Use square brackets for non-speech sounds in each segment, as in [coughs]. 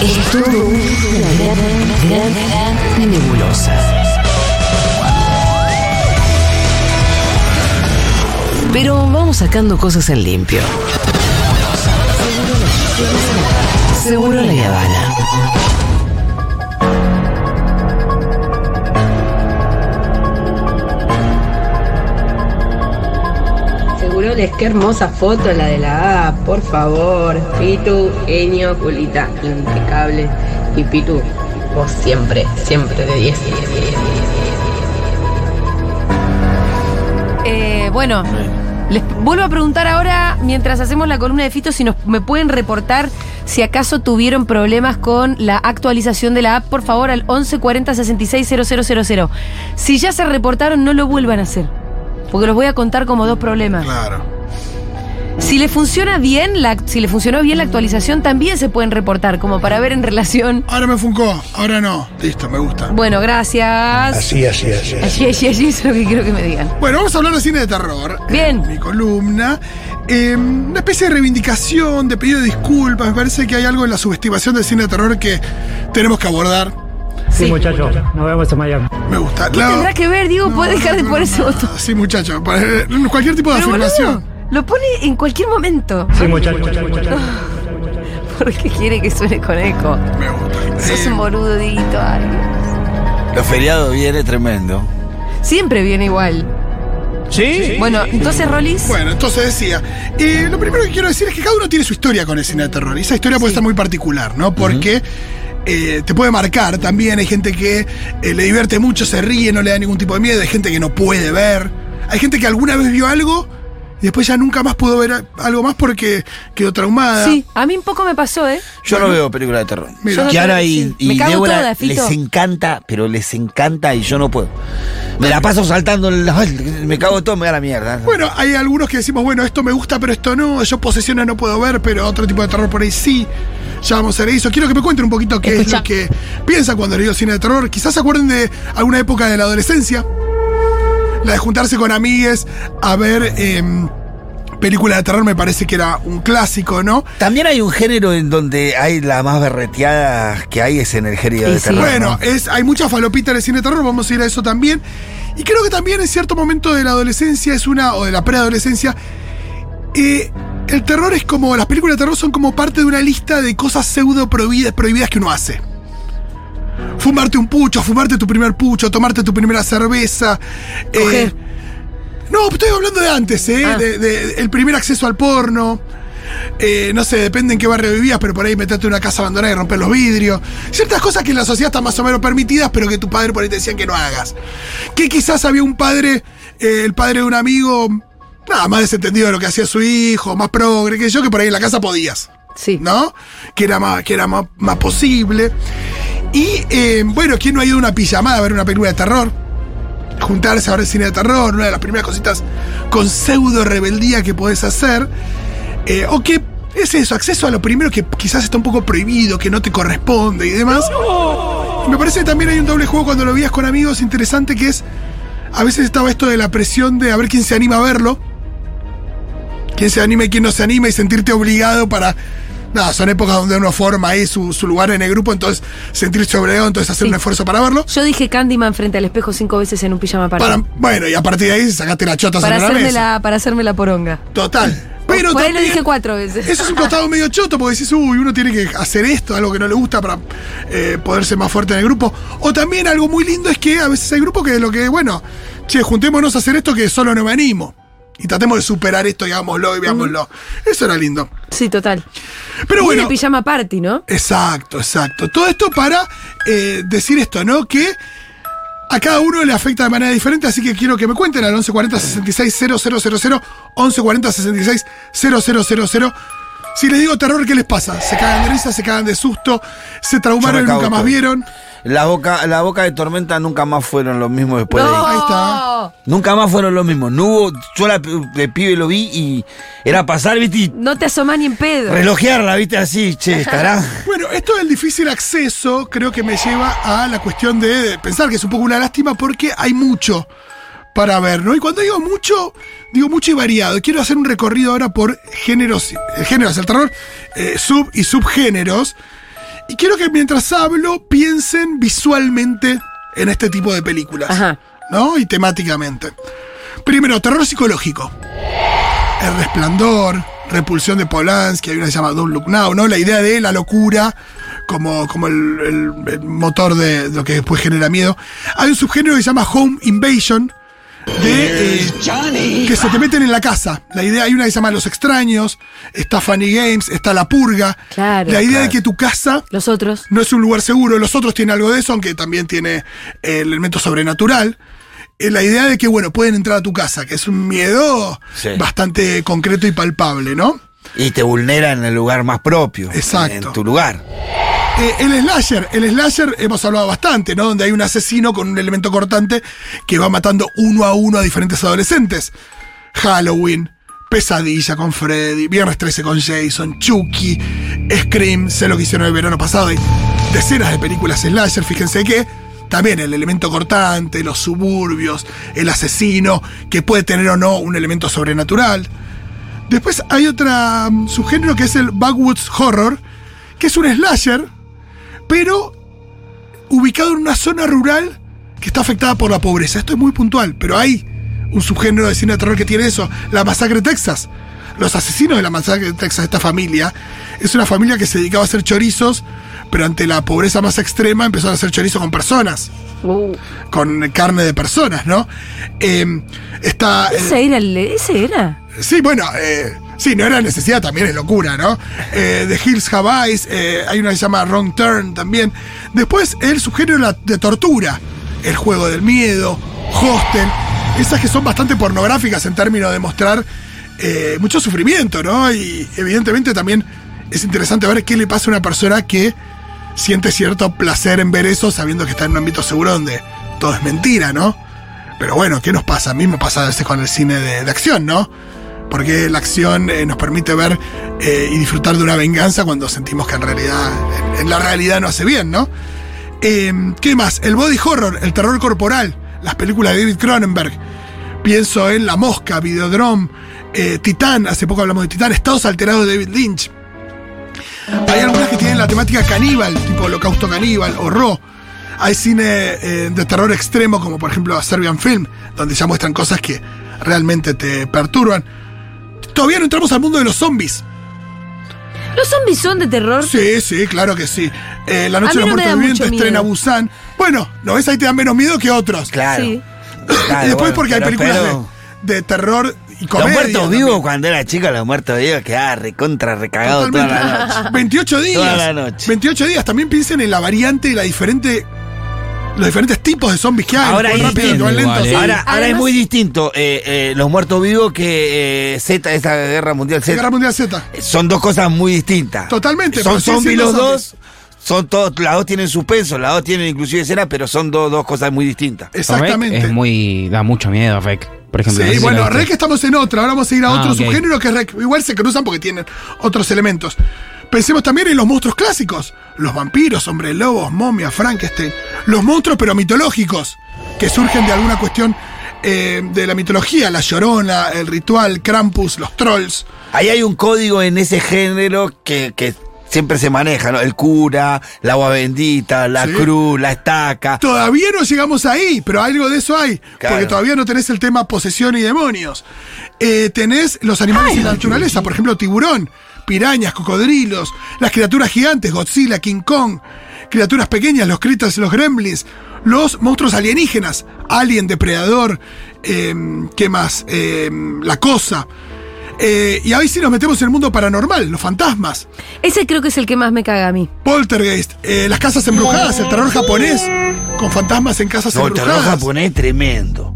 Es todo una gran, gran, gran nebulosa. Pero vamos sacando cosas en limpio. Seguro la Habana. Les qué hermosa foto la de la A, por favor. Pitu, genio, culita, impecable. Y Pitu, vos siempre, siempre de 10. Eh, bueno, les vuelvo a preguntar ahora, mientras hacemos la columna de Fito, si nos me pueden reportar si acaso tuvieron problemas con la actualización de la app, por favor, al 11 40 66 000. Si ya se reportaron, no lo vuelvan a hacer. Porque los voy a contar como dos problemas. Claro. Si le funciona bien, la, si le funcionó bien la actualización, también se pueden reportar, como para ver en relación. Ahora me funcó, ahora no. Listo, me gusta. Bueno, gracias. Así, así, así. Así, así, así, es lo que quiero que me digan. Bueno, vamos a hablar de cine de terror. Bien. En mi columna. Eh, una especie de reivindicación, de pedido de disculpas. Me parece que hay algo en la subestimación del cine de terror que tenemos que abordar. Sí, muchachos, nos vemos en Miami. Me gusta. ¿Qué tendrá que ver, Diego? No, ¿Puede dejar de poner no, ese botón? Sí, muchacho. para- Cualquier tipo de Pero, afirmación. boludo, lo pone en cualquier momento. Sí, muchachos, muchachos. [laughs] Porque quiere que suene con eco. Me gusta. Sos Eh, un boludito, ay. Los feriados viene tremendo. Siempre viene igual. ¿Sí? Bueno, entonces, Rolis. Bueno, entonces decía, eh, lo primero que quiero decir es que cada uno tiene su historia con el cine de terror. Y esa historia puede ser muy particular, ¿no? Porque eh, te puede marcar también. Hay gente que eh, le divierte mucho, se ríe, no le da ningún tipo de miedo. Hay gente que no puede ver. Hay gente que alguna vez vio algo y después ya nunca más pudo ver algo más porque quedó traumada. Sí, a mí un poco me pasó, ¿eh? Yo no veo películas de terror. Mira. Kiara y, sí. y Débora toda, les encanta, pero les encanta y yo no puedo. Me la paso saltando, en la- me cago todo, me da la mierda. Bueno, hay algunos que decimos, bueno, esto me gusta, pero esto no. Yo posesiones no puedo ver, pero otro tipo de terror por ahí sí. Ya vamos a ver eso. Quiero que me cuenten un poquito qué es lo que piensan cuando le digo cine de terror. Quizás se acuerden de alguna época de la adolescencia. La de juntarse con amigues a ver em, películas de terror me parece que era un clásico, ¿no? También hay un género en donde hay la más berreteada que hay es en el género Y de sí. terror. Bueno, ¿no? es, hay mucha falopita en el cine de terror, vamos a ir a eso también. Y creo que también en cierto momento de la adolescencia es una, o de la preadolescencia, eh, el terror es como, las películas de terror son como parte de una lista de cosas pseudo prohibidas, prohibidas que uno hace. Fumarte un pucho, fumarte tu primer pucho, tomarte tu primera cerveza. eh, no, estoy hablando de antes, ¿eh? Ah. De- de- el primer acceso al porno. Eh, no sé, depende en qué barrio vivías, pero por ahí meterte en una casa abandonada y romper los vidrios. Ciertas cosas que en la sociedad están más o menos permitidas, pero que tu padre por ahí te decían que no hagas. Que quizás había un padre, eh, el padre de un amigo, nada más desentendido de lo que hacía su hijo, más progre, que yo, que por ahí en la casa podías. Sí. ¿no? Que era más, que era más, más posible. Y eh, bueno, ¿quién no ha ido a una pijamada a ver una película de terror? Juntarse a ver cine de terror, una de las primeras cositas con pseudo rebeldía que podés hacer. Eh, o que es eso, acceso a lo primero que quizás está un poco prohibido, que no te corresponde y demás. Me parece que también hay un doble juego cuando lo veías con amigos interesante que es. A veces estaba esto de la presión de a ver quién se anima a verlo. Quién se anima y quién no se anima y sentirte obligado para. Nada, son épocas donde uno forma ahí su, su lugar en el grupo, entonces sentirse obligado, entonces hacer Sí. un esfuerzo para verlo. Yo dije Candyman frente al espejo cinco veces en un pijama party. Para, bueno, y a partir de ahí sacaste la chota para, sobre la mesa. para hacerme la poronga. Total. Pero Por ahí lo dije cuatro veces. Eso es un costado medio choto porque decís, uy, uno tiene que hacer esto, algo que no le gusta para eh, poder ser más fuerte en el grupo. O también algo muy lindo es que a veces hay grupos que lo que, bueno, che, juntémonos a hacer esto que solo no me animo. Y tratemos de superar esto y hagámoslo y veámoslo. Eso era lindo. Sí, total. Pero Muy bueno. de pijama party, ¿no? Exacto, exacto. Todo esto para eh, decir esto, ¿no? Que a cada uno le afecta de manera diferente, así que quiero que me cuenten al 1140 66 000, 1140 66 000. Si les digo terror, ¿qué les pasa? ¿Se cagan de risa, se cagan de susto, se traumaron y nunca más vieron? La boca, la boca de tormenta nunca más fueron los mismos después de ahí. Ahí está. Nunca más fueron los mismos. No hubo, yo la, de pibe lo vi y era pasar, viste, y No te asomás ni en pedo. relojearla, viste, así, che, estará. [laughs] Bueno, esto del difícil acceso creo que me lleva a la cuestión de pensar que es un poco una lástima porque hay mucho para ver, ¿no? Y cuando digo mucho, digo mucho y variado. Quiero hacer un recorrido ahora por géneros, eh, géneros del terror, eh, sub y subgéneros. Y quiero que mientras hablo piensen visualmente en este tipo de películas, Ajá. ¿no? Y temáticamente. Primero, terror psicológico. El resplandor, repulsión de Polanski, hay una que se llama Don't Look Now, ¿no? La idea de la locura como, como el, el- el motor de lo que después genera miedo. Hay un subgénero que se llama Home Invasion, de, eh, que se te meten en la casa. La idea, hay una que se llama Los Extraños, está Funny Games, está La Purga. Claro. La idea de que tu casa Los otros. no es un lugar seguro. Los otros tienen algo de eso, aunque también tiene el elemento sobrenatural. Eh, La idea de que, bueno, pueden entrar a tu casa, que es un miedo Sí. bastante concreto y palpable, ¿no? Y te vulnera en el lugar más propio. Exacto. En tu lugar. Eh, el slasher, el slasher hemos hablado bastante, ¿no? Donde hay un asesino con un elemento cortante que va matando uno a uno a diferentes adolescentes. Halloween, Pesadilla con Freddy, Viernes 13 con Jason, Chucky, Scream, sé lo que hicieron el verano pasado. Hay decenas de películas slasher, fíjense que también el elemento cortante, los suburbios, el asesino, que puede tener o no un elemento sobrenatural. Después hay otra mm, subgénero que es el Backwoods Horror, que es un slasher, pero ubicado en una zona rural que está afectada por la pobreza. Esto es muy puntual, pero hay un subgénero de cine de terror que tiene eso, la masacre de Texas. Los asesinos de la masacre de Texas, esta familia, es una familia que se dedicaba a hacer chorizos, pero ante la pobreza más extrema empezaron a hacer chorizos con personas, Uh, con carne de personas, ¿no? Eh, está... eh, ese era el- ese era. Sí, bueno, eh, sí, no era necesidad, también es locura, ¿no? Eh, The Hills Have Eyes, eh, hay una que se llama Wrong Turn también. Después, el subgénero de de tortura, el juego del miedo, Hostel, esas que son bastante pornográficas en términos de mostrar eh, mucho sufrimiento, ¿no? Y evidentemente también es interesante ver qué le pasa a una persona que siente cierto placer en ver eso sabiendo que está en un ámbito seguro donde todo es mentira, ¿no? Pero bueno, ¿qué nos pasa? A mí me pasa a veces con el cine de acción, ¿no? Porque la acción eh, nos permite ver eh, y disfrutar de una venganza cuando sentimos que en realidad, en, la realidad no hace bien, ¿no? Eh, ¿Qué más? El body horror, el terror corporal, las películas de David Cronenberg. Pienso en La Mosca, Videodrome, eh, Titán, hace poco hablamos de Titán, Estados Alterados de David Lynch. Hay algunas que tienen la temática caníbal, tipo Holocausto Caníbal o Raw. Hay cine de terror extremo, como por ejemplo Serbian Film, donde ya muestran cosas que realmente te perturban. Todavía no entramos al mundo de los zombies. ¿Los zombies son de terror? Sí, sí, claro que sí. Eh, la Noche de no los da Muertos Vivientes estrena. Busan. Bueno, ¿no ves? Ahí te dan menos miedo que otros. Claro. Sí. Claro, y después bueno, porque hay películas pero- de, de terror y Los muertos también. vivos, cuando era chica, los muertos vivos quedaba recontra recagado toda Totalmente. [laughs] la noche. 28 días. Toda la noche. 28 días. También piensen en la variante y la diferente. Los diferentes tipos de zombies que hay. Ahora rápido, igual. ¿eh? Es muy distinto eh, eh, los muertos vivos que eh, Z, esa guerra mundial Z. Guerra Mundial Z. Son dos cosas muy distintas. Totalmente, Son zombies los zombies. dos. Son todos, las dos tienen suspenso, las dos tienen inclusive escena, pero son dos, dos cosas muy distintas. Exactamente. Es muy. da mucho miedo, Rec. Por ejemplo. no sé Sí, si bueno, viste. Rec estamos en otra. Ahora vamos a ir a Ah, otro ok. subgénero que es Rec. Igual se cruzan porque tienen otros elementos. Pensemos también en los monstruos clásicos. Los vampiros, hombres lobos, momias, Frankenstein. Los monstruos pero mitológicos. Que surgen de alguna cuestión eh, de la mitología. La llorona, el ritual, Krampus, los trolls. Ahí hay un código en ese género que, que siempre se maneja, ¿no? El cura, la agua bendita, la Sí. cruz, la estaca. Todavía no llegamos ahí, pero algo de eso hay. Claro. Porque todavía no tenés el tema posesión y demonios. Eh, tenés los animales de la naturaleza, por ejemplo, tiburón, pirañas, cocodrilos, las criaturas gigantes, Godzilla, King Kong, criaturas pequeñas, los critters y los gremlins, los monstruos alienígenas, Alien, Depredador, eh, ¿qué más? Eh, la cosa. Eh, y ahí sí nos metemos en el mundo paranormal, los fantasmas. Ese creo que es el que más me caga a mí. Poltergeist, eh, las casas embrujadas, el terror japonés, con fantasmas en casas No, el terror embrujadas. japonés tremendo.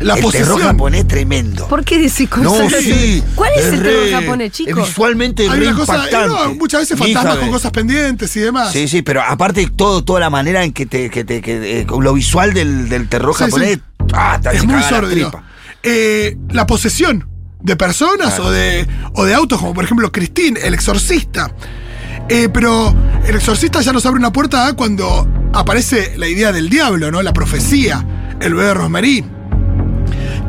La el posesión. terror japonés tremendo. ¿Por qué decís cosas No, sí. ¿Cuál es, el re- terror japonés, es chicos? Visualmente Hay re una cosa, impactante. no, muchas veces fantasmas con cosas pendientes y demás. Sí, sí, pero aparte todo, toda la manera en que te, que te que, eh, lo visual del, del terror Sí, japonés, sí. ah, te es muy la tripa. Eh, la posesión de personas Claro. o, de, o de autos, como por ejemplo Christine, el exorcista. Eh, pero el exorcista ya nos abre una puerta cuando aparece la idea del diablo, ¿no? La profecía, el bebé de Rosemary.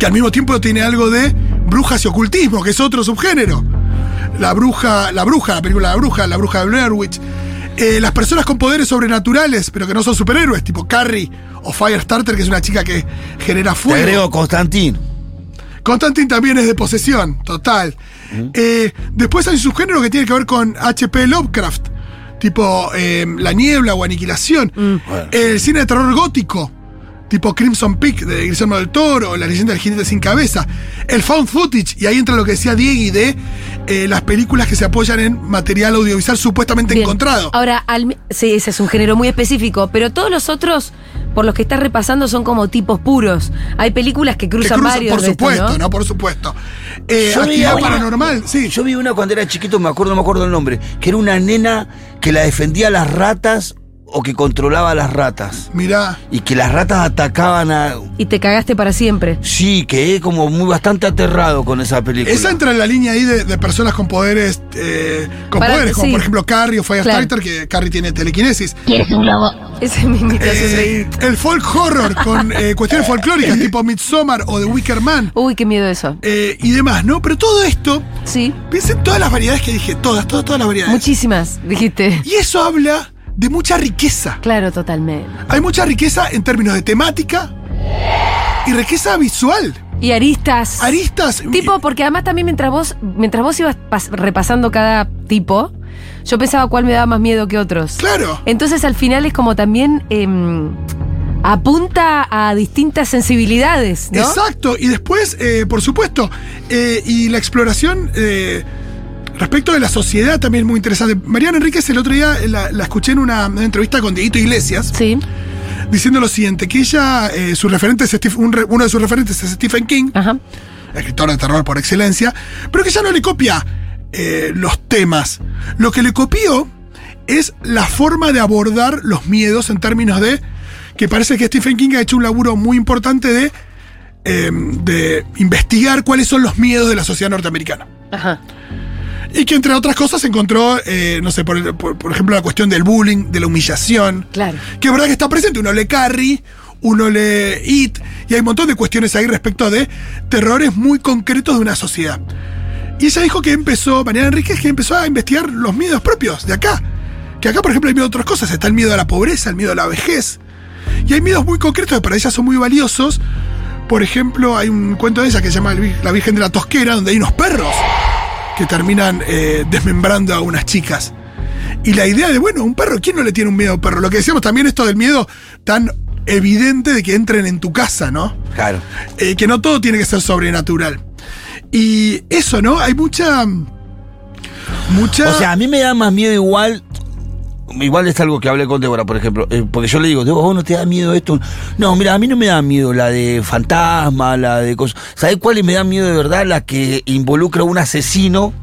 Que al mismo tiempo tiene algo de brujas y ocultismo, que es otro subgénero. La bruja, la bruja, la película La bruja, la bruja de Blair Witch. Eh, las personas con poderes sobrenaturales, pero que no son superhéroes, tipo Carrie o Firestarter, que es una chica que genera Te fuego. agrego Constantín. Constantine también es de posesión, total. Eh, después hay un subgénero que tiene que ver con H.P. Lovecraft, tipo eh, La Niebla o Aniquilación. Bueno. El cine de terror gótico, tipo Crimson Peak de Guillermo del Toro, La leyenda del jinete sin cabeza. El found footage, y ahí entra lo que decía Diegui de eh, las películas que se apoyan en material audiovisual supuestamente Bien. encontrado. Ahora, al sí, ese es un género muy específico, pero todos los otros, por los que estás repasando, son como tipos puros. Hay películas que Que cruzan cruzan, varios. por supuesto, ¿no? ¿no? Por supuesto. Eh, Yo vi actividad una- paranormal, sí. Yo vi una cuando era chiquito, me acuerdo, no me acuerdo el nombre, que era una nena que la defendía a las ratas o que controlaba a las ratas. Mirá. Y que las ratas atacaban a. Y te cagaste para siempre. Sí, quedé como muy bastante aterrado con esa película. Esa entra en la línea ahí de, de personas con poderes, eh, con Para- poderes, como por ejemplo Carrie o Firestarter, que Carrie tiene telequinesis. Esa es mi imitación de Eh, el folk horror con eh, cuestiones folclóricas tipo Midsommar o The Wicker Man Uy, qué miedo eso. eh, y demás, ¿no? Pero todo esto, Sí, piensen todas las variedades que dije, todas, todas, todas las variedades. muchísimas, dijiste. Y eso habla de mucha riqueza. Claro, totalmente. Hay mucha riqueza en términos de temática y riqueza visual. Y aristas. Aristas. Tipo, porque además también mientras vos, mientras vos ibas pas- repasando cada tipo, yo pensaba cuál me daba más miedo que otros. Claro. Entonces al final es como también em, apunta a distintas sensibilidades, ¿no? Exacto, y después, eh, por supuesto, eh, y la exploración eh, respecto de la sociedad también es muy interesante. Mariana Enríquez el otro día la, la escuché en una, una entrevista con Dieguito Iglesias, Sí, diciendo lo siguiente, que ella, eh, su referente es un re- uno de sus referentes es Stephen King, ajá. escritor de terror por excelencia, pero que ella no le copia eh, los temas. Lo que le copió es la forma de abordar los miedos en términos de que parece que Stephen King ha hecho un laburo muy importante de, eh, de investigar cuáles son los miedos de la sociedad norteamericana. Ajá. Y que entre otras cosas encontró, eh, no sé, por, por- por ejemplo, la cuestión del bullying, de la humillación, Claro. que es verdad que está presente. Uno lee Carrie, uno lee It, y hay un montón de cuestiones ahí respecto de terrores muy concretos de una sociedad. Y ella dijo que empezó, Mariana Enríquez, que empezó a investigar los miedos propios de acá. Que acá, por ejemplo, hay miedo a otras cosas. Está el miedo a la pobreza, el miedo a la vejez. Y hay miedos muy concretos que para ella son muy valiosos. Por ejemplo, hay un cuento de ella que se llama La Virgen de la Tosquera, donde hay unos perros que terminan eh, desmembrando a unas chicas. Y la idea de, bueno, un perro, ¿quién no le tiene un miedo a un perro? Lo que decíamos también esto del miedo tan evidente de que entren en tu casa, ¿no? Claro. Eh, que no todo tiene que ser sobrenatural. Y eso, ¿no? Hay mucha. Mucha. O sea, a mí me da más miedo igual. Igual es algo que hablé con Débora, por ejemplo. eh, porque yo le digo, Débora, ¿vos no te da miedo esto? No, mira, a mí no me da miedo la de fantasma, la de cosas. ¿Sabés cuál me da miedo de verdad? La que involucra a un asesino.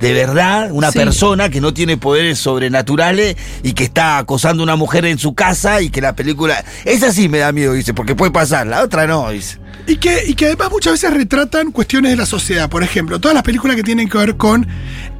De verdad, una Sí. persona que no tiene poderes sobrenaturales y que está acosando a una mujer en su casa y que la película. Esa sí me da miedo, dice, porque puede pasar. La otra no, dice. Y que, y que además muchas veces retratan cuestiones de la sociedad. Por ejemplo, todas las películas que tienen que ver con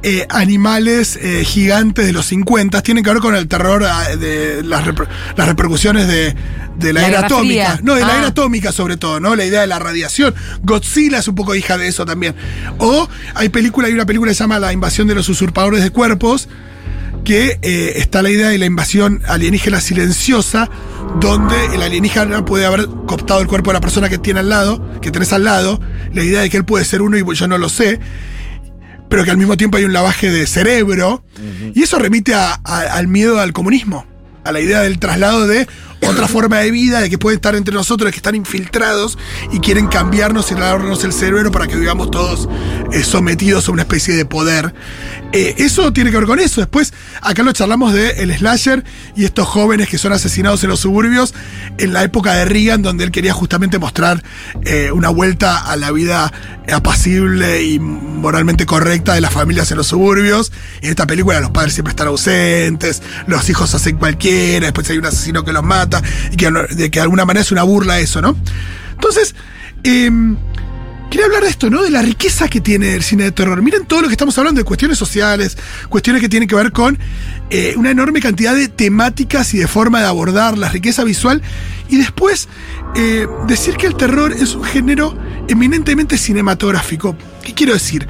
eh, animales eh, gigantes de los 50 tienen que ver con el terror ah, de las, reper- las repercusiones de, de la, La era atómica. Fría. No, de la Ah. era atómica sobre todo, ¿no? La idea de la radiación. Godzilla es un poco hija de eso también. O hay película, hay una película que se llama La invasión de los usurpadores de cuerpos, que eh, está la idea de la invasión alienígena silenciosa, donde el alienígena puede haber cooptado el cuerpo de la persona que tiene al lado, que tenés al lado, la idea de que él puede ser uno y yo no lo sé, pero que al mismo tiempo hay un lavaje de cerebro, y eso remite a- a- al miedo al comunismo, a la idea del traslado de otra forma de vida, de que pueden estar entre nosotros, que están infiltrados y quieren cambiarnos y lavarnos el cerebro para que vivamos todos eh, sometidos a una especie de poder. Eh, eso tiene que ver con eso. Después, acá lo charlamos de el slasher y estos jóvenes que son asesinados en los suburbios en la época de Reagan, donde él quería justamente mostrar eh, una vuelta a la vida apacible y moralmente correcta de las familias en los suburbios. En esta película los padres siempre están ausentes, los hijos hacen cualquiera, después hay un asesino que los mata, y que de, que de alguna manera es una burla eso, ¿no? Entonces, em, Quería hablar de esto, ¿no? De la riqueza que tiene el cine de terror. Miren todo lo que estamos hablando de cuestiones sociales, cuestiones que tienen que ver con eh, una enorme cantidad de temáticas y de forma de abordar la riqueza visual. Y después, eh, decir que el terror es un género eminentemente cinematográfico. ¿Qué quiero decir?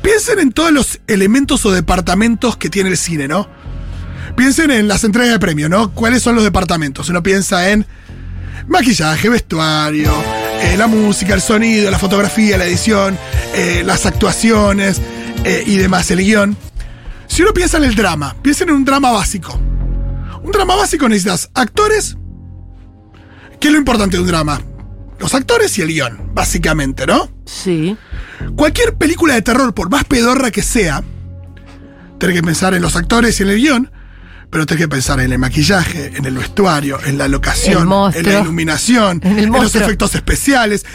Piensen en todos los elementos o departamentos que tiene el cine, ¿no? Piensen en las entregas de premio, ¿no? ¿Cuáles son los departamentos? Uno piensa en maquillaje, vestuario, eh, la música, el sonido, la fotografía, la edición, eh, las actuaciones eh, y demás, el guion. Si uno piensa en el drama, piensen en un drama básico. Un drama básico necesitas actores. ¿Qué es lo importante de un drama? Los actores y el guion, básicamente, ¿no? Sí. Cualquier película de terror, por más pedorra que sea, tenés que pensar en los actores y en el guion, pero tenés que pensar en el maquillaje, en el vestuario, en la locación, en la iluminación, En los efectos especiales.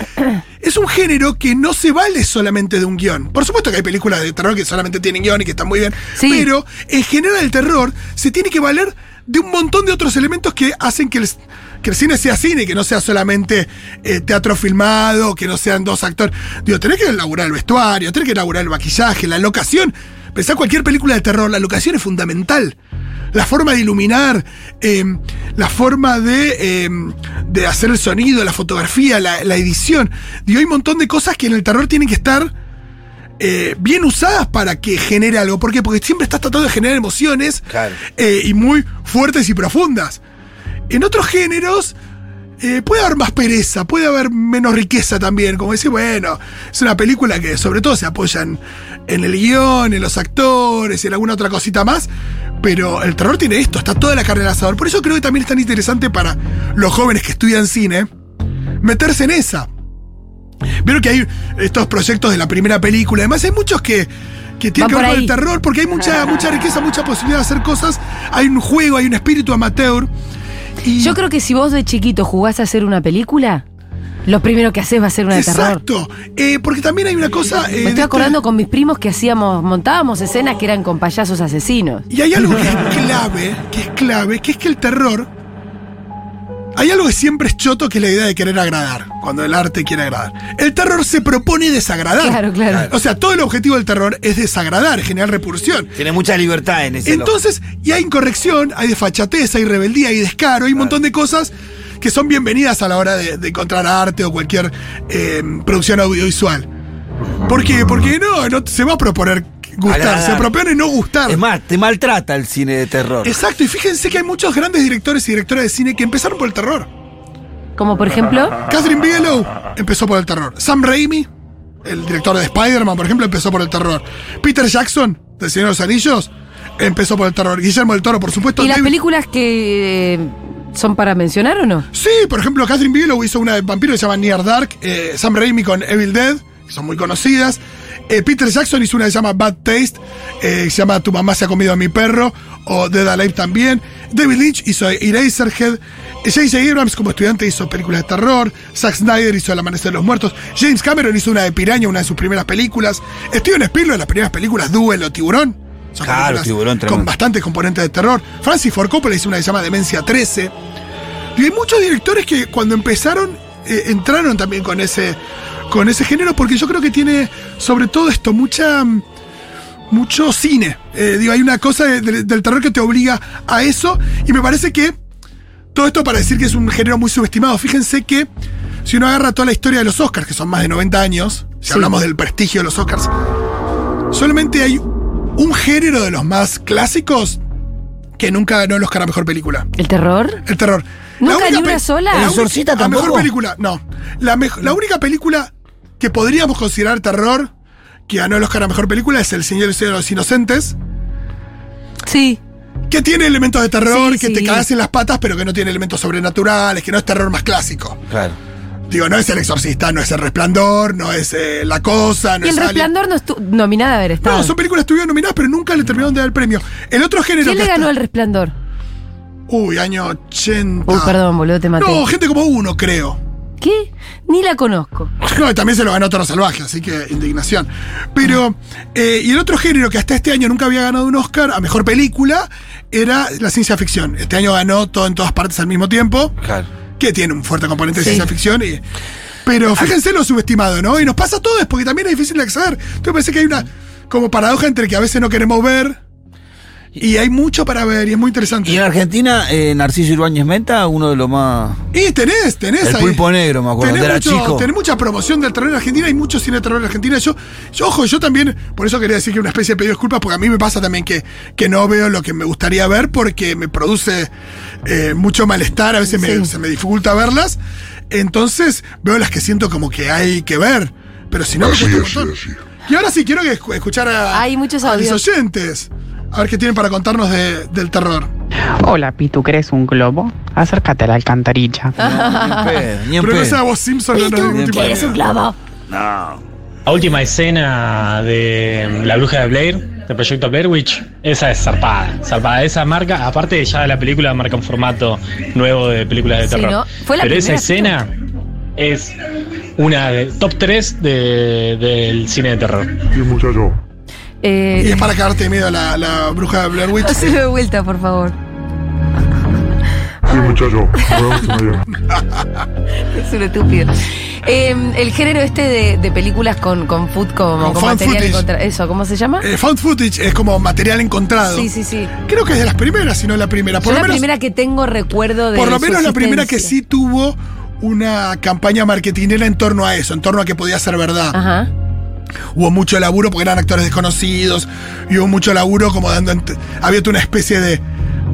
Es un género que no se vale solamente de un guion. Por supuesto que hay películas de terror que solamente tienen guion y que están muy bien, Sí. pero en general el terror se tiene que valer de un montón de otros elementos que hacen que el, que el cine sea cine, que no sea solamente eh, teatro filmado, que no sean dos actores. Digo, tenés que elaborar el vestuario, tenés que elaborar el maquillaje, la locación. Pensá cualquier película de terror, la locación es fundamental. La forma de iluminar, eh, la forma de, eh, de hacer el sonido, la fotografía, la, la edición. Digo, hay un montón de cosas que en el terror tienen que estar eh, bien usadas para que genere algo. ¿Por qué? Porque siempre estás tratando de generar emociones Claro. eh, y muy fuertes y profundas. En otros géneros eh, puede haber más pereza, puede haber menos riqueza también. Como decir, bueno, es una película que sobre todo se apoya en, en el guion, en los actores, en alguna otra cosita más. Pero el terror tiene esto, está toda la carne del asador. Por eso creo que también es tan interesante para los jóvenes que estudian cine meterse en esa. Vieron que hay estos proyectos de la primera película. Además, hay muchos que, que tienen Van que ver con el terror porque hay mucha, [laughs] mucha riqueza, mucha posibilidad de hacer cosas. Hay un juego, hay un espíritu amateur. Y Yo creo que si vos de chiquito jugás a hacer una película, lo primero que haces va a ser una de terror. Exacto. Eh, porque también hay una cosa. eh, Me de estoy este- acordando con mis primos que hacíamos, montábamos escenas que eran con payasos asesinos. Y hay algo que es [laughs] clave, que es clave, que es que el terror. Hay algo que siempre es choto, que es la idea de querer agradar, cuando el arte quiere agradar. El terror se propone desagradar. Claro, claro. O sea, todo el objetivo del terror es desagradar, generar repulsión. Tiene mucha libertad en ese Entonces, y hay incorrección, hay desfachatez, hay rebeldía, hay descaro, hay un montón de cosas que son bienvenidas a la hora de, de encontrar arte o cualquier eh, producción audiovisual. ¿Por qué? Porque no, no se va a proponer gustar, se propone no gustar. Es más, te maltrata el cine de terror. Exacto, y fíjense que hay muchos grandes directores y directoras de cine que empezaron por el terror. Como por ejemplo, Catherine Bigelow empezó por el terror. Sam Raimi, el director de Spider-Man, por ejemplo, empezó por el terror. Peter Jackson, del Señor de los Anillos, empezó por el terror. Guillermo del Toro, por supuesto. ¿y las David- películas que eh, son para mencionar o no? Sí, por ejemplo, Catherine Bigelow hizo una de vampiro que se llama Near Dark. eh, Sam Raimi con Evil Dead, que son muy conocidas. Eh, Peter Jackson hizo una que se llama Bad Taste, eh, que se llama Tu mamá se ha comido a mi perro, o Dead Alive también. David Lynch hizo Eraserhead. J.J. Abrams como estudiante hizo películas de terror. Zack Snyder hizo El Amanecer de los Muertos. James Cameron hizo una de Piraña, una de sus primeras películas. Steven Spielberg, las primeras películas, Duel o Tiburón. Son Claro, Tiburón, Con tremendo. bastantes componentes de terror. Francis Ford Coppola hizo una que se llama Demencia 13. Y hay muchos directores que cuando empezaron eh, entraron también con ese con ese género porque yo creo que tiene sobre todo esto mucha mm, mucho cine. Eh, digo, hay una cosa de- de- del terror que te obliga a eso y me parece que todo esto para decir que es un género muy subestimado. Fíjense que si uno agarra toda la historia de los Oscars, que son más de 90 años, si Sí. hablamos del prestigio de los Oscars, solamente hay un género de los más clásicos que nunca ganó el Oscar a Mejor Película. ¿El terror? El terror. ¿Nunca ni una sola? la ¿El única- La mejor película, no. La, mej- la única película que podríamos considerar terror que ganó el Oscar a Mejor Película es El Señor y de los Inocentes, Sí. que tiene elementos de terror, Sí, que te cagas en las patas, pero que no tiene elementos sobrenaturales, que no es terror más clásico. Claro. Digo, no es El Exorcista, no es El Resplandor, no es eh, La Cosa, no y es el Alien. resplandor no estuvo nominada a haber estado. No, son películas que estuvieron nominadas, pero nunca le terminaron de dar el premio. El otro género ¿Quién que le está- ganó el resplandor? Uy, año 80. Uy, perdón, boludo, te maté. No, gente como uno, creo. ¿Qué? Ni la conozco. No, y también se lo ganó Toro Salvaje, así que indignación. Pero, eh, y el otro género que hasta este año nunca había ganado un Oscar a mejor película era la ciencia ficción. Este año ganó todo en todas partes al mismo tiempo, Claro. Que tiene un fuerte componente de Sí. ciencia ficción. Y, pero fíjense lo subestimado, ¿no? Y nos pasa a todos porque también es difícil de acceder. Entonces parece que hay una como paradoja entre que a veces no queremos ver Y hay mucho para ver y es muy interesante. Y en Argentina, eh, Narciso Ibáñez Menta, uno de los más. Y tenés, tenés El ahí. pulpo negro, me acuerdo, Tenés, era mucho- chico. tenés mucha promoción del terror en Argentina, hay mucho cine de terror en Argentina. Yo, yo, ojo, yo también, por eso quería decir que una especie de pedido de disculpas, porque a mí me pasa también que, que no veo lo que me gustaría ver porque me produce eh, mucho malestar, a veces me- se me dificulta verlas. Entonces veo las que siento como que hay que ver. Pero si no, me Así es, montón. así. Y ahora sí, quiero que escuchar a, Hay muchos a los oyentes. A ver qué tienen para contarnos de- del terror. Hola, Pitu, ¿crees un globo? Acércate a la alcantarilla. No, [laughs] ni en pedo, ni en Pero no sea vos Simpson, no, no, ¿Tú ningún tipo de- un globo? No. La última escena de La Bruja de Blair, del proyecto Blair Witch, esa es zarpada. Zarpada. Esa marca, aparte ya la película marca un formato nuevo de películas de Sí, terror. ¿no? Fue la Pero esa escena es una de top 3 de- del cine de terror. Sí, muchacho. Eh, Y es para cagarte de miedo la, la bruja de Blair Witch. [laughs] Hacelo de vuelta, por favor. Sí, muchacho. [laughs] Es un estúpido. Eh, el género este de, de películas con, con food como Con material footage. encontra- Eso, ¿cómo se llama? Eh, found footage es como material encontrado. sí, sí, sí. Creo que es de las primeras, si no la primera. Yo Por la lo menos, primera que tengo recuerdo de por lo menos la primera que sí tuvo una campaña marketinera en torno a eso, en torno a que podía ser verdad. Ajá. Hubo mucho laburo porque eran actores desconocidos, y hubo mucho laburo como dando. Había una especie de,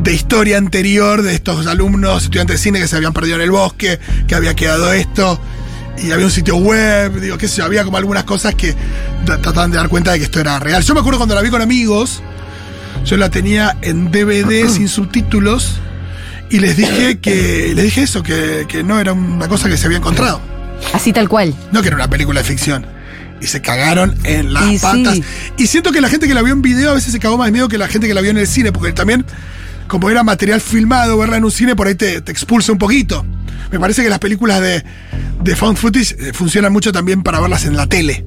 de historia anterior de estos alumnos, estudiantes de cine que se habían perdido en el bosque, que había quedado esto. Y había un sitio web, digo, qué sé yo, había como algunas cosas que tra- trataban de dar cuenta de que esto era real. Yo me acuerdo cuando la vi con amigos, yo la tenía en DVD [clears throat] sin subtítulos y les dije que les dije eso, que, que no era una cosa que se había encontrado. Así tal cual. No que era una película de ficción. Y se cagaron en las Y patas. sí. Y siento que la gente que la vio en video a veces se cagó más de miedo que la gente que la vio en el cine, porque también, como era material filmado, verla en un cine por ahí te, te expulsa un poquito. Me parece que las películas de, de found footage eh, funcionan mucho también para verlas en la tele.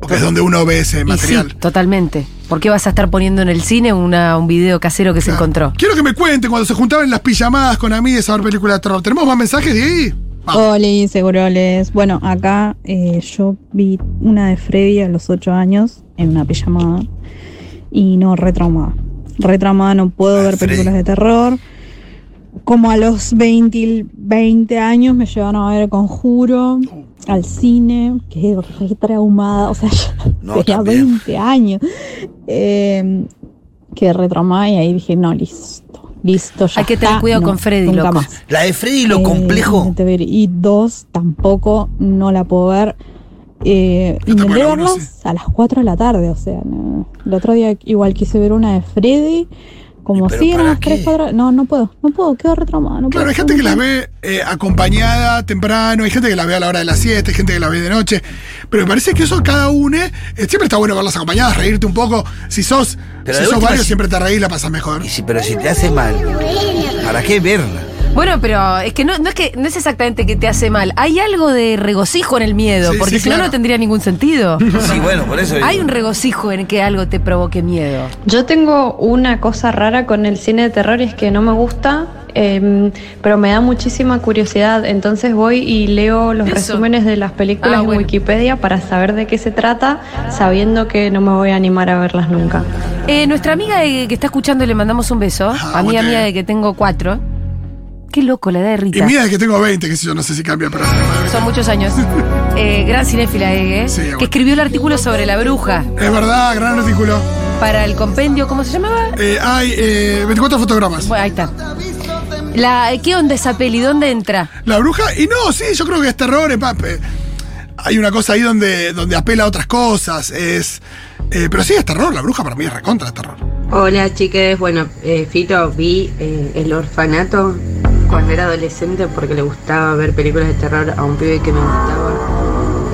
Porque es donde uno ve ese material. sí, totalmente. ¿Por qué vas a estar poniendo en el cine una, un video casero que se encontró? Quiero que me cuenten cuando se juntaban las pijamadas con amigos a ver películas de terror. ¿Tenemos más mensajes de ahí? Hola, seguroles. Bueno, acá eh, yo vi una de Freddy a los 8 años en una pijamada y no, retraumada. Retraumada, no puedo Ah, ver Freddy. películas de terror. Como a los 20, 20 años me llevaron a ver Conjuro al cine, que re traumada, o sea, [laughs] No, tenía también. 20 años. Eh, que retraumada y ahí dije, no, listo, listo, ya Hay que tener está, cuidado no, con Freddy, loco. más. La de Freddy, lo Eh, complejo. Y dos, tampoco no la puedo ver. Eh, intenté verlas a las 4 de la tarde, o sea, no. el otro día igual quise ver una de Freddy, como ¿Pero siguen a para las 3, qué? 4 No, no puedo, no puedo, quedo retraumada. No Claro, puedo, hay gente no que las ve eh, acompañada temprano, hay gente que las ve a la hora de las 7, hay gente que las ve de noche. Pero me parece que eso cada uno, eh, siempre está bueno verlas acompañadas, reírte un poco. Si sos, Pero si sos varios, si- siempre te reís, la pasas mejor. Y si- pero si te hace mal, ¿para qué verla? Bueno, pero es que no, no es que no es exactamente que te hace mal. Hay algo de regocijo en el miedo, Sí, porque sí, si no, claro. no tendría ningún sentido. Sí, bueno, por eso. Hay digo. un regocijo en que algo te provoque miedo. Yo tengo una cosa rara con el cine de terror y es que no me gusta, eh, pero me da muchísima curiosidad. Entonces voy y leo los Eso. resúmenes de las películas Ah, en bueno. Wikipedia para saber de qué se trata, sabiendo que no me voy a animar a verlas nunca. Eh, nuestra amiga de- que está escuchando le mandamos un beso. Ah, amiga mía de que tengo cuatro. Qué loco la edad de Y Rita. mía es que tengo 20, que sé yo, no sé si cambia, pero. Son muchos años. [laughs] Eh, gran cinéfila, Ege, Sí, bueno. que escribió el artículo sobre la bruja Es verdad, gran artículo. para el compendio, ¿cómo se llamaba? Eh, hay eh, 24 fotogramas. Bueno, ahí está. La, ¿Qué onda esa peli? ¿Dónde entra? La bruja, y no, sí, yo creo que es terror, es eh, hay una cosa ahí donde, donde apela a otras cosas, es... eh, pero sí, es terror, la bruja para mí es recontra de terror. Hola chiques, bueno, eh, Fito, vi eh, El Orfanato cuando era adolescente porque le gustaba ver películas de terror a un pibe que me gustaba.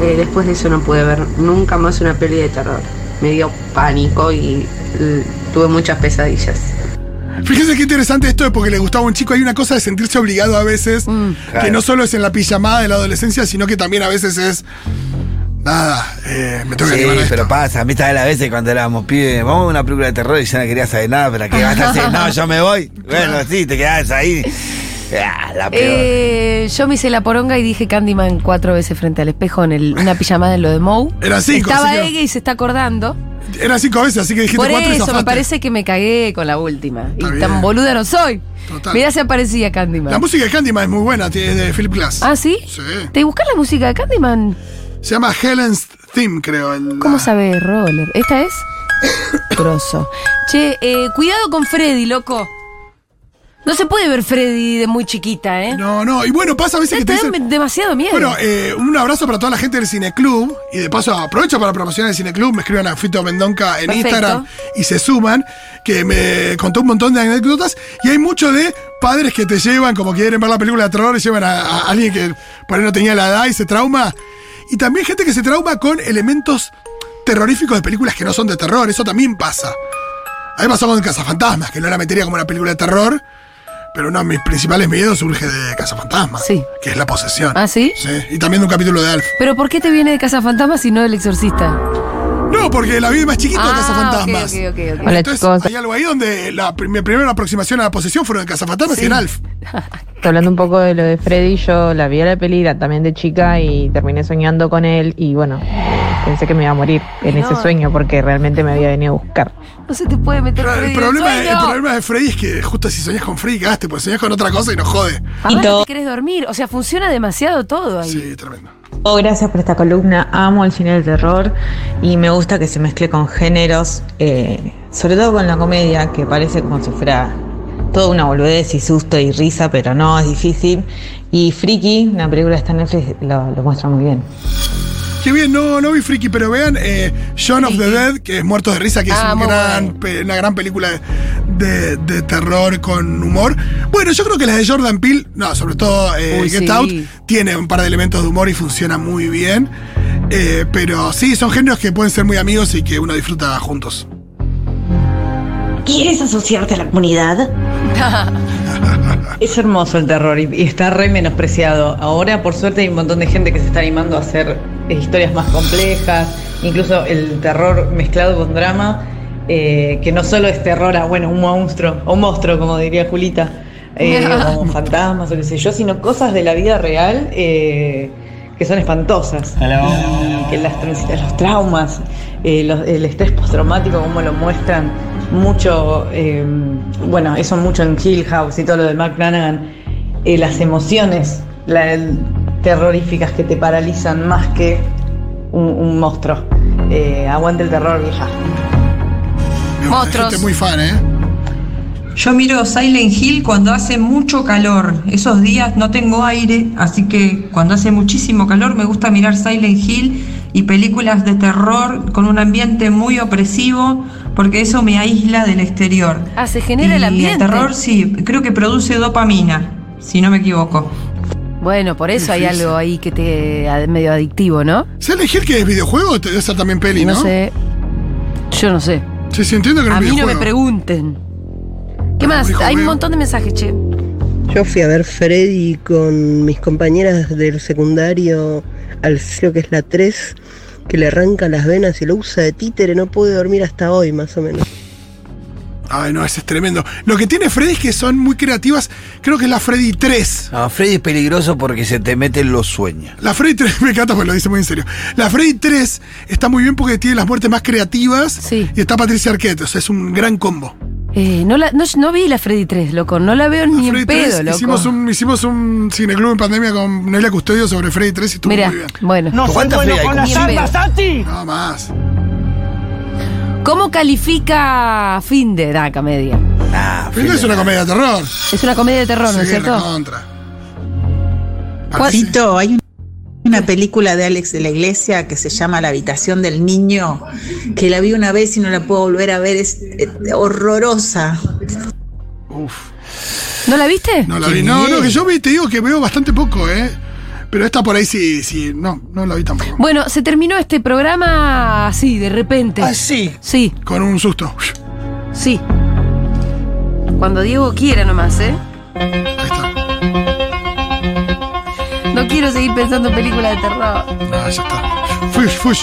Eh, después de eso no pude ver nunca más una peli de terror. Me dio pánico y l- tuve muchas pesadillas. Fíjense qué interesante esto, porque le gustaba a un chico. Hay una cosa de sentirse obligado a veces, Mm. que no solo es en la pijamada de la adolescencia, sino que también a veces es. Nada, eh, me tengo que Sí, esto. pero pasa, a mí estaba la veces cuando éramos pibes, vamos a una película de terror y yo no quería saber nada, pero que vas a hacer, [laughs] no, yo me voy. Bueno, sí, te quedás ahí. Ah, la peor. Eh, yo me hice la poronga y dije Candyman cuatro veces frente al espejo en el- una pijamada en lo de Moe. Eran cinco, Estaba Ege y se está acordando. Eran cinco veces, así que dijiste Por cuatro y eso me parece que me cagué con la última. y bien. tan boluda no soy. Total. Mirá si aparecía Candyman. La música de Candyman es muy buena, tiene de Philip Glass. ¿Ah, sí? Sí. ¿Te buscas la música de Candyman? Se llama Helen's Theme, creo. el- ¿Cómo la- sabes, Roller? ¿Esta es? [coughs] Grosso. Che, eh, cuidado con Freddy, loco. No se puede ver Freddy de muy chiquita, ¿eh? No, no, y bueno, pasa a veces que Te te da dicen... demasiado miedo. Bueno, eh, un abrazo para toda la gente del Cineclub. Y de paso aprovecho para promocionar el Cineclub. Me escriben a Fito Mendonca en Perfecto. Instagram y se suman. Que me contó un montón de anécdotas. Y hay mucho de padres que te llevan, como quieren ver la película de terror, y llevan a, a alguien que por ahí no tenía la edad y se trauma. Y también gente que se trauma con elementos terroríficos de películas que no son de terror. Eso también pasa. A mí pasó con Cazafantasmas, que no la metería como una película de terror. Pero uno de mis principales miedos surge de Cazafantasmas. Sí. Que es la posesión. ¿Ah, sí? Sí, y también de un capítulo de Alf. ¿Pero por qué te viene de Casa Fantasmas y no del Exorcista? No, porque la vi de más chiquito de Ah, Cazafantasmas. ok, ok, ok, ok. Hola, Entonces, chicos. hay algo ahí donde la, mi primera aproximación a la posesión fueron en Cazafantasmas y en Alf. [laughs] Hablando un poco de lo de Freddy, yo la vi a la peli también de chica y terminé soñando con él y bueno, pensé que me iba a morir en No. ese sueño porque realmente me había venido a buscar. No se te puede meter Pero el, en el problema, el sueño. problema de Freddy es que justo si soñás con Freddy cagaste, porque soñás con otra cosa y nos jode. Aparte te querés dormir. O sea, funciona demasiado todo ahí. Sí, tremendo. Oh, gracias por esta columna. Amo el cine del terror y me gusta que se mezcle con géneros, eh, sobre todo con la comedia, que parece como si fuera toda una boludez y susto y risa, pero no, es difícil. Y Freaky, una película de esta Netflix, lo, lo muestra muy bien. Qué bien, no, no vi Freaky, pero vean eh, Shaun of the Dead, que es Muertos de Risa, que es Ah, un muy gran, bueno. pe- una gran película de, de terror con humor. Bueno, yo creo que las de Jordan Peele, no, sobre todo eh, Uy, Get sí. Out, tiene un par de elementos de humor y funciona muy bien. Eh, pero sí, son géneros que pueden ser muy amigos y que uno disfruta juntos. ¿Quieres asociarte a la comunidad? Es hermoso el terror y, y está re menospreciado. Ahora, por suerte, hay un montón de gente que se está animando a hacer historias más complejas, incluso el terror mezclado con drama, eh, que no solo es terror a, bueno, un monstruo, o un monstruo, como diría Julita, eh, [laughs] o fantasmas o qué sé yo, sino cosas de la vida real eh, que son espantosas. Que las los traumas, eh, los- el estrés postraumático, como lo muestran mucho, eh, bueno, eso mucho en Hill House y todo lo de Mark Flanagan, eh, las emociones la- el- terroríficas que te paralizan más que un, un monstruo. Eh, aguante el terror, vieja. Monstruos. Gente muy fan, ¿eh? Yo miro Silent Hill cuando hace mucho calor. Esos días no tengo aire, así que cuando hace muchísimo calor me gusta mirar Silent Hill y películas de terror con un ambiente muy opresivo, porque eso me aísla del exterior. Ah, se genera el Y ambiente. terror sí, creo que produce dopamina, si no me equivoco. Bueno, por eso hay algo ahí que te medio adictivo, ¿no? ¿Silent Hill que es videojuego? Te debe ser también peli, ¿no? No sé. Yo no sé. Sí, sí, entiendo que no A es mí no me videojuego. pregunten. ¿Qué más? hijo Hay un mío. montón de mensajes, che. Yo fui a ver Freddy con mis compañeras del secundario al creo que es la 3, que le arranca las venas y lo usa de títere, no pude dormir hasta hoy más o menos. Ay, no, ese es tremendo. Lo que tiene Freddy es que son muy creativas. Creo que es la Freddy 3. No, Freddy es peligroso porque se te mete en los sueños. La Freddy 3, [laughs] me encanta porque lo dice muy en serio. La Freddy 3 está muy bien porque tiene las muertes más creativas. Y está Patricia Arquette, o sea, es un gran combo. Eh, no, la, no, no vi la Freddy 3, loco. No la veo ni en pedo, 3, loco. hicimos un, hicimos un cineclub en pandemia con Nelia Custodio sobre Freddy 3 y estuvo Mira, muy bien. bueno. No soy ¿Cuántas bueno con las armas. Santi. No más. ¿Cómo califica fin de la comedia? Ah, Freddy es una comedia de terror. Es una comedia de terror, ¿no es cierto? recontra. Tito, hay un- una película de Alex de la Iglesia que se llama La habitación del niño, que la vi una vez y no la puedo volver a ver, es eh, horrorosa. ¿No la viste? No la vi. No, no, que yo vi- te digo que veo bastante poco, ¿eh? Pero esta por ahí sí, sí. No, no la vi tampoco. Bueno, se terminó este programa así, de repente. Ah, sí. Sí, Con un susto. sí. Cuando Diego quiera nomás, ¿eh? No quiero seguir pensando en películas de terror. No, ya está. Fush, fush.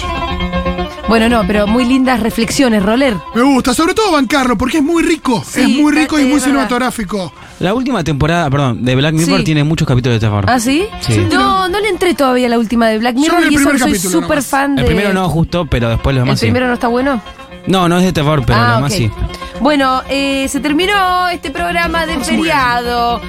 Bueno, no, pero muy lindas reflexiones, Roller. Me gusta, sobre todo bancarlo, porque es muy rico. Sí, es muy rico y muy verdad. cinematográfico. La última temporada, perdón, de Black Mirror Sí. tiene muchos capítulos de terror. ¿Ah, sí? Sí. No, no le entré todavía a la última de Black Mirror el y eso soy súper fan de. El primero no, justo, pero después los ¿El demás sí. primero no está bueno? No, no es de terror, pero Ah, los demás sí. Bueno, eh, se terminó este programa de feriado.